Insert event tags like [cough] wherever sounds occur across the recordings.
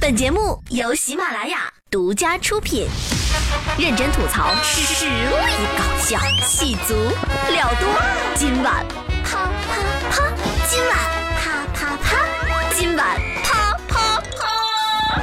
本节目由喜马拉雅独家出品，认真吐槽，实力搞笑，戏足了多。今晚啪啪啪，今晚啪啪啪，今晚啪啪啪。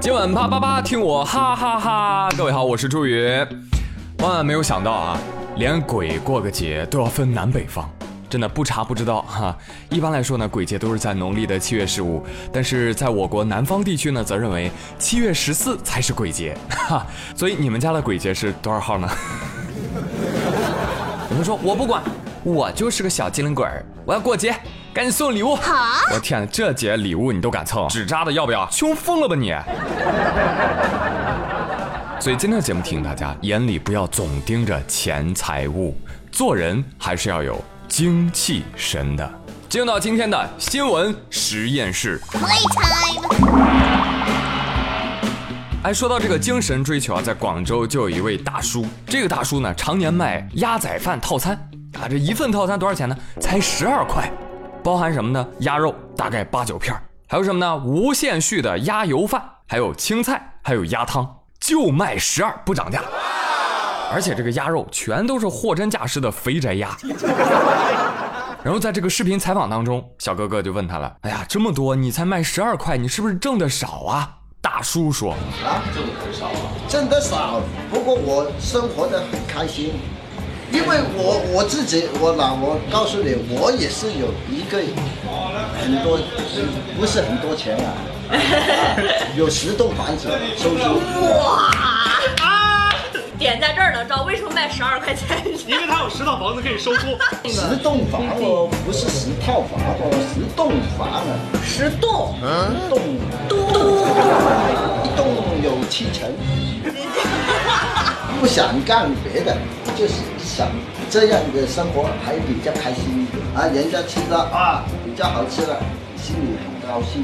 今晚啪啪啪，听我哈哈哈！各位好，我是朱宇。万万没有想到啊，连鬼过个节都要分南北方。真的不查不知道哈。一般来说呢，鬼节都是在农历的七月十五，但是在我国南方地区呢，则认为七月十四才是鬼节哈。所以你们家的鬼节是多少号呢？[laughs] 有人说我不管，我就是个小机灵鬼儿，我要过节，赶紧送礼物。好，我天，这节礼物你都敢蹭？纸扎的要不要？穷疯了吧你！[laughs] 所以今天的节目提醒大家，眼里不要总盯着钱财物，做人还是要有。精气神的，进入到今天的新闻实验室。哎，说到这个精神追求啊，在广州就有一位大叔，这个大叔呢常年卖鸭仔饭套餐啊，这一份套餐多少钱呢？才十二块，包含什么呢？鸭肉大概八九片，还有什么呢？无限续的鸭油饭，还有青菜，还有鸭汤，就卖十二不涨价。而且这个鸭肉全都是货真价实的肥宅鸭。[laughs] 然后在这个视频采访当中，小哥哥就问他了：“哎呀，这么多你才卖十二块，你是不是挣的少啊？”大叔说：“啊，挣的少啊，挣的少。不过我生活的很开心，因为我我自己，我老我告诉你，我也是有一个很多，不是很多钱啊，有十栋房子收租。哇！点在这儿呢，知道为什么卖十二块钱？因为他有十套房子可以收租。[laughs] 十栋房哦，不是十套房哦，十栋房啊。十栋？嗯，栋栋，一栋有七层。[laughs] 不想干别的，就是想这样的生活还比较开心一点啊。人家吃到啊比较好吃了，心里很高兴。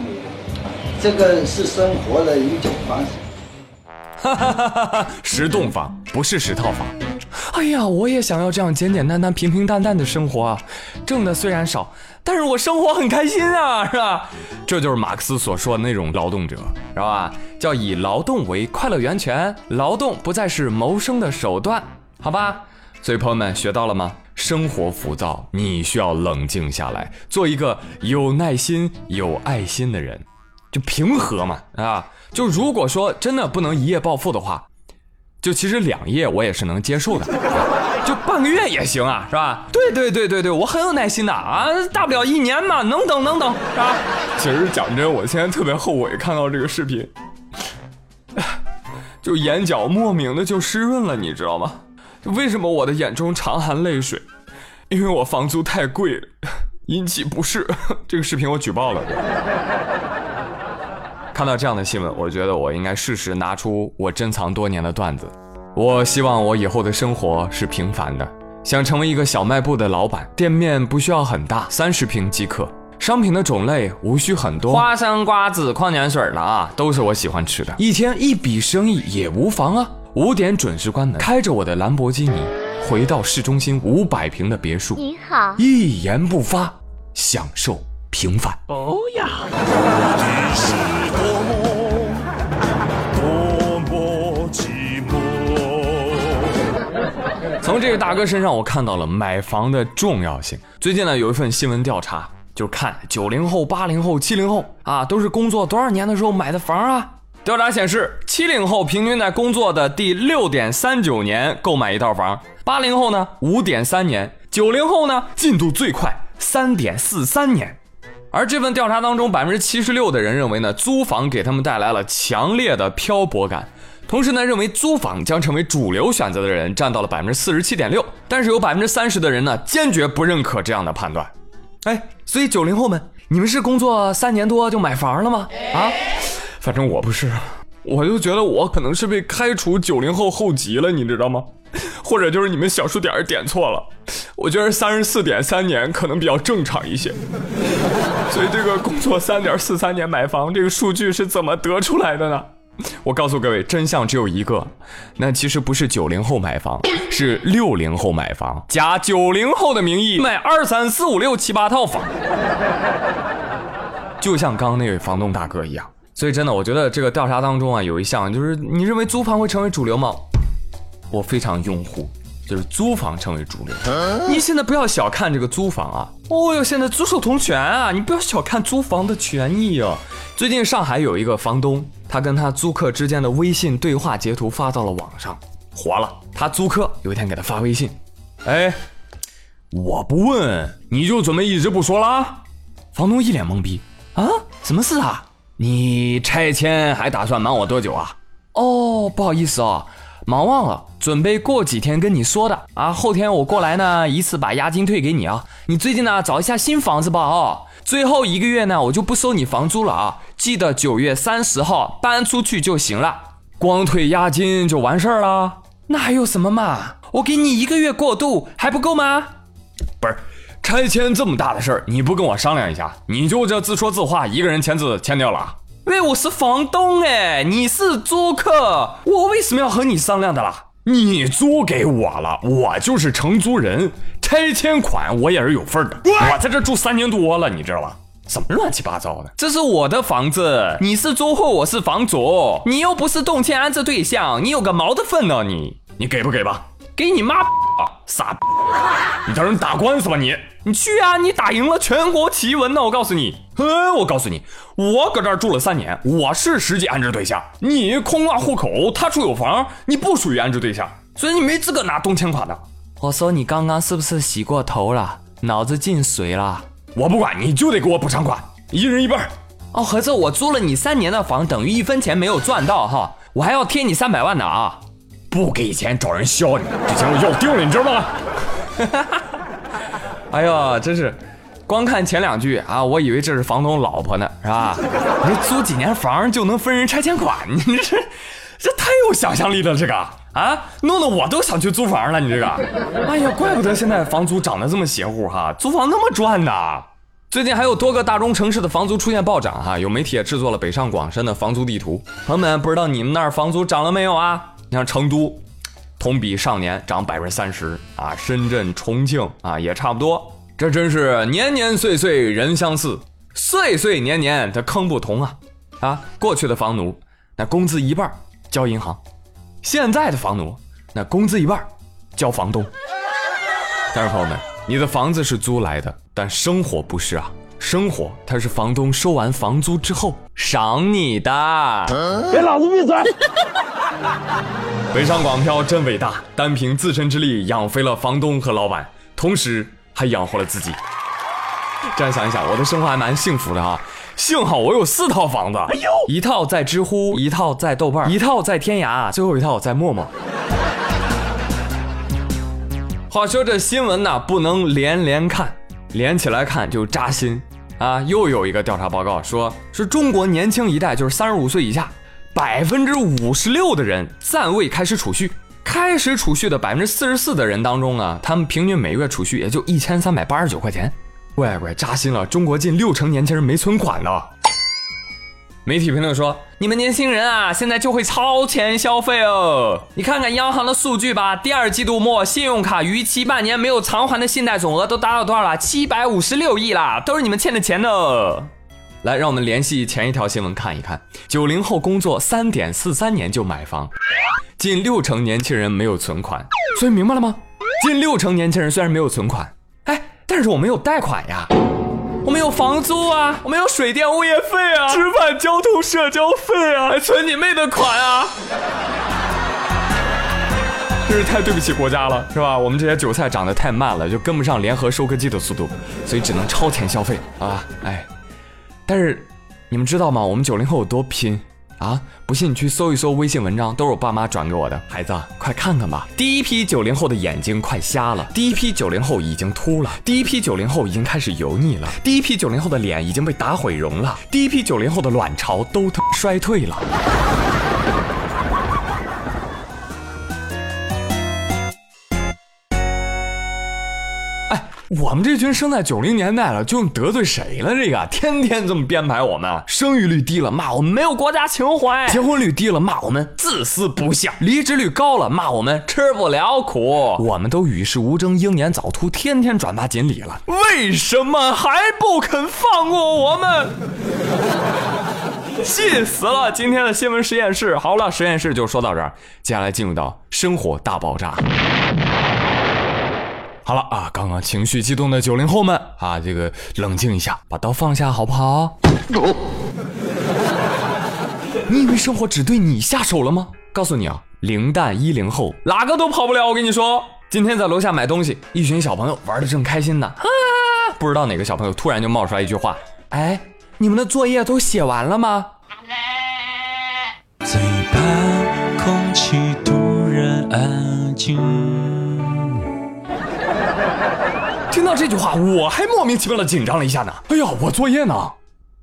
这个是生活的一种方式。哈哈哈哈哈！十栋房不是十套房。哎呀，我也想要这样简简单单、平平淡淡的生活啊！挣的虽然少，但是我生活很开心啊，[laughs] 是吧？这就是马克思所说的那种劳动者，是吧？叫以劳动为快乐源泉，劳动不再是谋生的手段，好吧？所以朋友们学到了吗？生活浮躁，你需要冷静下来，做一个有耐心、有爱心的人，就平和嘛，啊！就如果说真的不能一夜暴富的话，就其实两页我也是能接受的，[laughs] 就半个月也行啊，是吧？对对对对对，我很有耐心的啊，大不了一年嘛，能等能等，是吧？其实讲真，我现在特别后悔看到这个视频，[laughs] 就眼角莫名的就湿润了，你知道吗？为什么我的眼中常含泪水？因为我房租太贵，[laughs] 引起不适。这个视频我举报了。看到这样的新闻，我觉得我应该适时拿出我珍藏多年的段子。我希望我以后的生活是平凡的，想成为一个小卖部的老板，店面不需要很大，三十平即可。商品的种类无需很多，花生、瓜子、矿泉水了啊，都是我喜欢吃的。一天一笔生意也无妨啊。五点准时关门，开着我的兰博基尼，回到市中心五百平的别墅。你好，一言不发，享受平凡。哦呀。这个大哥身上，我看到了买房的重要性。最近呢，有一份新闻调查，就看九零后、八零后、七零后啊，都是工作多少年的时候买的房啊？调查显示，七零后平均在工作的第六点三九年购买一套房，八零后呢五点三年，九零后呢进度最快三点四三年。而这份调查当中，百分之七十六的人认为呢，租房给他们带来了强烈的漂泊感。同时呢，认为租房将成为主流选择的人占到了百分之四十七点六，但是有百分之三十的人呢，坚决不认可这样的判断。哎，所以九零后们，你们是工作三年多就买房了吗？啊，反正我不是，我就觉得我可能是被开除九零后后籍了，你知道吗？[laughs] 或者就是你们小数点点错了，我觉得三十四点三年可能比较正常一些。所以这个工作三点四三年买房这个数据是怎么得出来的呢？[laughs] 我告诉各位，真相只有一个，那其实不是九零后买房，是六零后买房，假九零后的名义买二三四五六七八套房，就像刚刚那位房东大哥一样，所以真的，我觉得这个调查当中啊，有一项就是你认为租房会成为主流吗？我非常拥护，就是租房成为主流。你现在不要小看这个租房啊！哦哟，现在租售同权啊，你不要小看租房的权益啊。最近上海有一个房东，他跟他租客之间的微信对话截图发到了网上，火了。他租客有一天给他发微信，哎，我不问你就准备一直不说啦？房东一脸懵逼啊，什么事啊？你拆迁还打算瞒我多久啊？哦，不好意思哦，忙忘了，准备过几天跟你说的啊。后天我过来呢，一次把押金退给你啊。你最近呢找一下新房子吧哦。最后一个月呢，我就不收你房租了啊。记得九月三十号搬出去就行了，光退押金就完事儿了？那还有什么嘛？我给你一个月过渡还不够吗？不是。拆迁这么大的事儿，你不跟我商量一下，你就这自说自话，一个人签字签掉了？喂，我是房东哎，你是租客，我为什么要和你商量的啦？你租给我了，我就是承租人，拆迁款我也是有份的。我在这住三年多了，你知道吧？什么乱七八糟的？这是我的房子，你是租户，我是房主，你又不是动迁安置对象，你有个毛的份呢？你你给不给吧？给你妈！傻，你找人打官司吧你！你去啊！你打赢了全国奇闻呢！我告诉你，嗯，我告诉你，我搁这儿住了三年，我是实际安置对象。你空挂户口，他处有房，你不属于安置对象，所以你没资格拿动迁款的。我说你刚刚是不是洗过头了？脑子进水了？我不管，你就得给我补偿款，一人一半。哦，合着我租了你三年的房，等于一分钱没有赚到哈，我还要贴你三百万呢啊！不给钱找人削你，这钱我要定了，你知道吗？[laughs] 哎呦，真是，光看前两句啊，我以为这是房东老婆呢，是吧？你租几年房就能分人拆迁款，你 [laughs] 这这太有想象力了，这个啊，弄得我都想去租房了，你这个，哎呀，怪不得现在房租涨得这么邪乎哈，租房那么赚呢。最近还有多个大中城市的房租出现暴涨哈，有媒体也制作了北上广深的房租地图，朋友们不知道你们那儿房租涨了没有啊？你像成都，同比上年涨百分之三十啊，深圳、重庆啊也差不多。这真是年年岁岁人相似，岁岁年年的坑不同啊！啊，过去的房奴那工资一半交银行，现在的房奴那工资一半交房东。但是朋友们，你的房子是租来的，但生活不是啊。生活，它是房东收完房租之后赏你的。给老子闭嘴！北上广漂真伟大，单凭自身之力养肥了房东和老板，同时还养活了自己。这样想一想，我的生活还蛮幸福的啊！幸好我有四套房子，哎呦，一套在知乎，一套在豆瓣，一套在天涯，最后一套在陌陌。话说这新闻呢，不能连连看，连起来看就扎心。啊，又有一个调查报告说，是中国年轻一代，就是三十五岁以下，百分之五十六的人暂未开始储蓄。开始储蓄的百分之四十四的人当中呢，他们平均每月储蓄也就一千三百八十九块钱。乖乖，扎心了！中国近六成年轻人没存款呢。媒体评论说：“你们年轻人啊，现在就会超前消费哦！你看看央行的数据吧，第二季度末信用卡逾期半年没有偿还的信贷总额都达到多少了？七百五十六亿啦，都是你们欠的钱呢！来，让我们联系前一条新闻看一看：九零后工作三点四三年就买房，近六成年轻人没有存款。所以明白了吗？近六成年轻人虽然没有存款，哎，但是我们有贷款呀。”我们有房租啊，我们有水电物业费啊，吃饭交通社交费啊，还存你妹的款啊！真是太对不起国家了，是吧？我们这些韭菜长得太慢了，就跟不上联合收割机的速度，所以只能超前消费啊！哎，但是你们知道吗？我们九零后有多拼？啊！不信你去搜一搜微信文章，都是我爸妈转给我的。孩子，快看看吧！第一批九零后的眼睛快瞎了，第一批九零后已经秃了，第一批九零后已经开始油腻了，第一批九零后的脸已经被打毁容了，第一批九零后的卵巢都他 [laughs] 衰退了。我们这群生在九零年代了，就得罪谁了？这个天天这么编排我们，生育率低了骂我们没有国家情怀，结婚率低了骂我们自私不孝，离职率高了骂我们吃不了苦。我们都与世无争，英年早秃，天天转发锦鲤了，为什么还不肯放过我们？[laughs] 气死了！今天的新闻实验室，好了，实验室就说到这儿，接下来进入到生活大爆炸。好了啊，刚刚情绪激动的九零后们啊，这个冷静一下，把刀放下，好不好？你以为生活只对你下手了吗？告诉你啊，零蛋一零后哪个都跑不了。我跟你说，今天在楼下买东西，一群小朋友玩的正开心呢，啊，不知道哪个小朋友突然就冒出来一句话：“哎，你们的作业都写完了吗？”嘴巴空气突然安静。[laughs] 听到这句话，我还莫名其妙的紧张了一下呢。哎呀，我作业呢？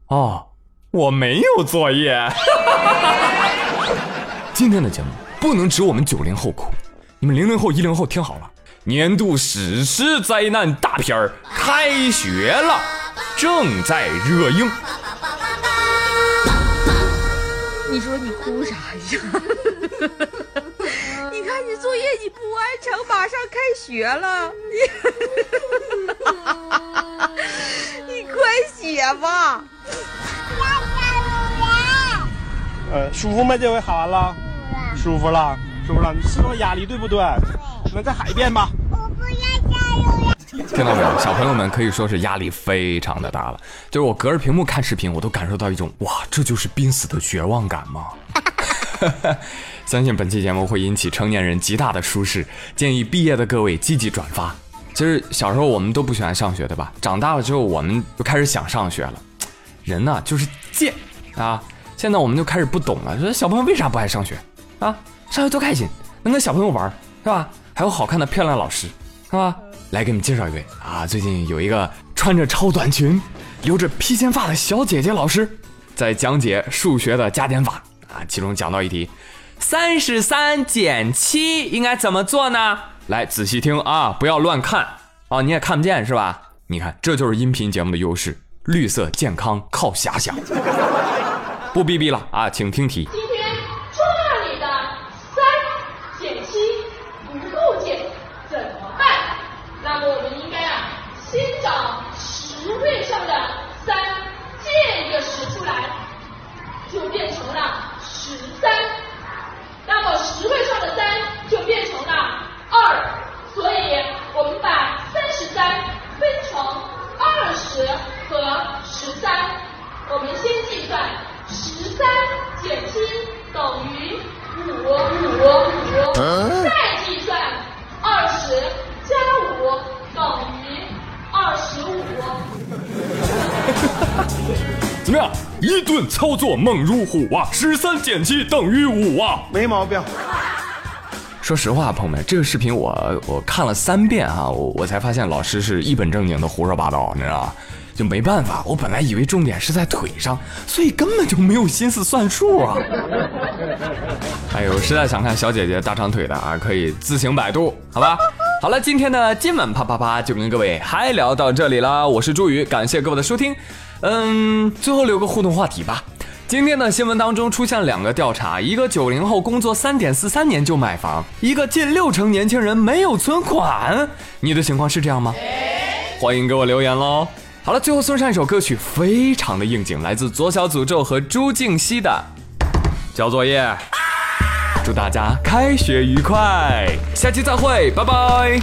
哦，我没有作业。[laughs] 今天的节目不能只我们九零后哭，你们零零后、一零后听好了，年度史诗灾难大片儿开学了，正在热映。你说你哭啥呀？你看你作业你不完成，马上开学了，你 [laughs] 你快写吧。呃，舒服吗？这回喊完了，舒服了，舒服了。你释放压力对不对？那再喊一遍吧。我不要加油！听到没有？小朋友们可以说是压力非常的大了。就是我隔着屏幕看视频，我都感受到一种哇，这就是濒死的绝望感吗？[laughs] 相信本期节目会引起成年人极大的舒适，建议毕业的各位积极转发。其实小时候我们都不喜欢上学，对吧？长大了之后，我们就开始想上学了。人呢，就是贱啊！现在我们就开始不懂了，说小朋友为啥不爱上学啊？上学多开心，能跟小朋友玩，是吧？还有好看的漂亮老师，是吧？来给你们介绍一位啊，最近有一个穿着超短裙、留着披肩发的小姐姐老师，在讲解数学的加减法其中讲到一题，三十三减七应该怎么做呢？来仔细听啊，不要乱看啊，你也看不见是吧？你看，这就是音频节目的优势，绿色健康靠遐想。不逼逼了啊，请听题。顿操作猛如虎啊！十三减七等于五啊！没毛病。说实话，朋友们，这个视频我我看了三遍啊，我我才发现老师是一本正经的胡说八道，你知道吗？就没办法，我本来以为重点是在腿上，所以根本就没有心思算数啊。[laughs] 哎呦，实在想看小姐姐大长腿的啊，可以自行百度，好吧。好了，今天的今晚啪啪啪就跟各位嗨聊到这里了，我是朱宇，感谢各位的收听。嗯，最后留个互动话题吧。今天的新闻当中出现两个调查，一个九零后工作三点四三年就买房，一个近六成年轻人没有存款。你的情况是这样吗？欢迎给我留言喽。好了，最后送上一首歌曲，非常的应景，来自左小诅咒和朱静熙的《交作业》。祝大家开学愉快，下期再会，拜拜。